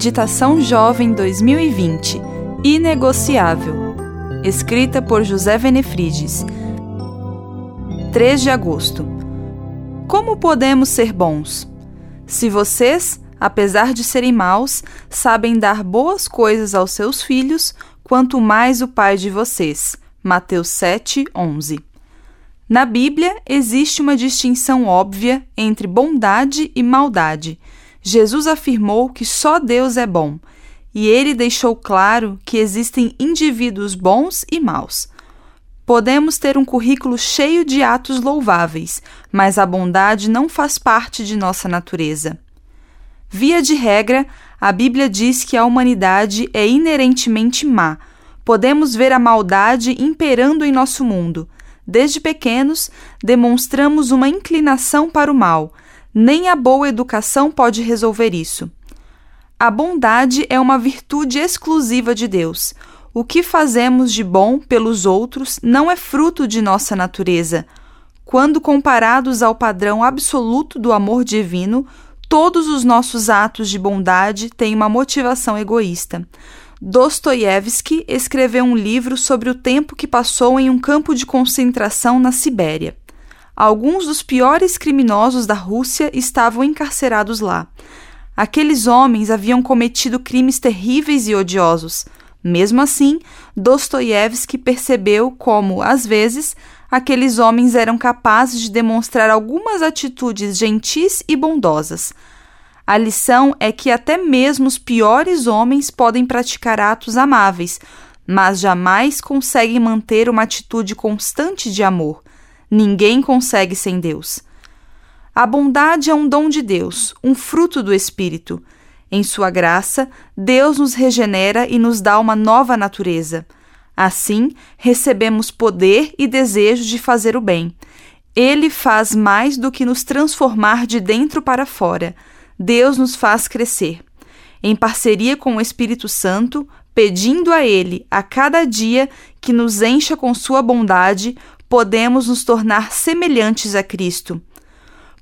Meditação Jovem 2020 Inegociável. Escrita por José Venefrides. 3 de agosto. Como podemos ser bons? Se vocês, apesar de serem maus, sabem dar boas coisas aos seus filhos, quanto mais o Pai de vocês. Mateus 7, 11. Na Bíblia existe uma distinção óbvia entre bondade e maldade. Jesus afirmou que só Deus é bom, e ele deixou claro que existem indivíduos bons e maus. Podemos ter um currículo cheio de atos louváveis, mas a bondade não faz parte de nossa natureza. Via de regra, a Bíblia diz que a humanidade é inerentemente má. Podemos ver a maldade imperando em nosso mundo Desde pequenos, demonstramos uma inclinação para o mal. Nem a boa educação pode resolver isso. A bondade é uma virtude exclusiva de Deus. O que fazemos de bom pelos outros não é fruto de nossa natureza. Quando comparados ao padrão absoluto do amor divino, todos os nossos atos de bondade têm uma motivação egoísta. Dostoiévski escreveu um livro sobre o tempo que passou em um campo de concentração na Sibéria. Alguns dos piores criminosos da Rússia estavam encarcerados lá. Aqueles homens haviam cometido crimes terríveis e odiosos. Mesmo assim, Dostoiévski percebeu como, às vezes, aqueles homens eram capazes de demonstrar algumas atitudes gentis e bondosas. A lição é que até mesmo os piores homens podem praticar atos amáveis, mas jamais conseguem manter uma atitude constante de amor. Ninguém consegue sem Deus. A bondade é um dom de Deus, um fruto do Espírito. Em Sua graça, Deus nos regenera e nos dá uma nova natureza. Assim, recebemos poder e desejo de fazer o bem. Ele faz mais do que nos transformar de dentro para fora. Deus nos faz crescer. Em parceria com o Espírito Santo, pedindo a Ele a cada dia que nos encha com Sua bondade, podemos nos tornar semelhantes a Cristo.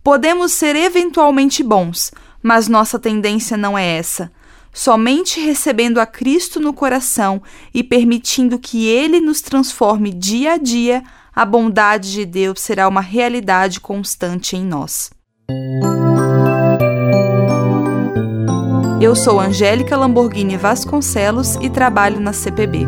Podemos ser eventualmente bons, mas nossa tendência não é essa. Somente recebendo a Cristo no coração e permitindo que Ele nos transforme dia a dia, a bondade de Deus será uma realidade constante em nós. Eu sou Angélica Lamborghini Vasconcelos e trabalho na CPB.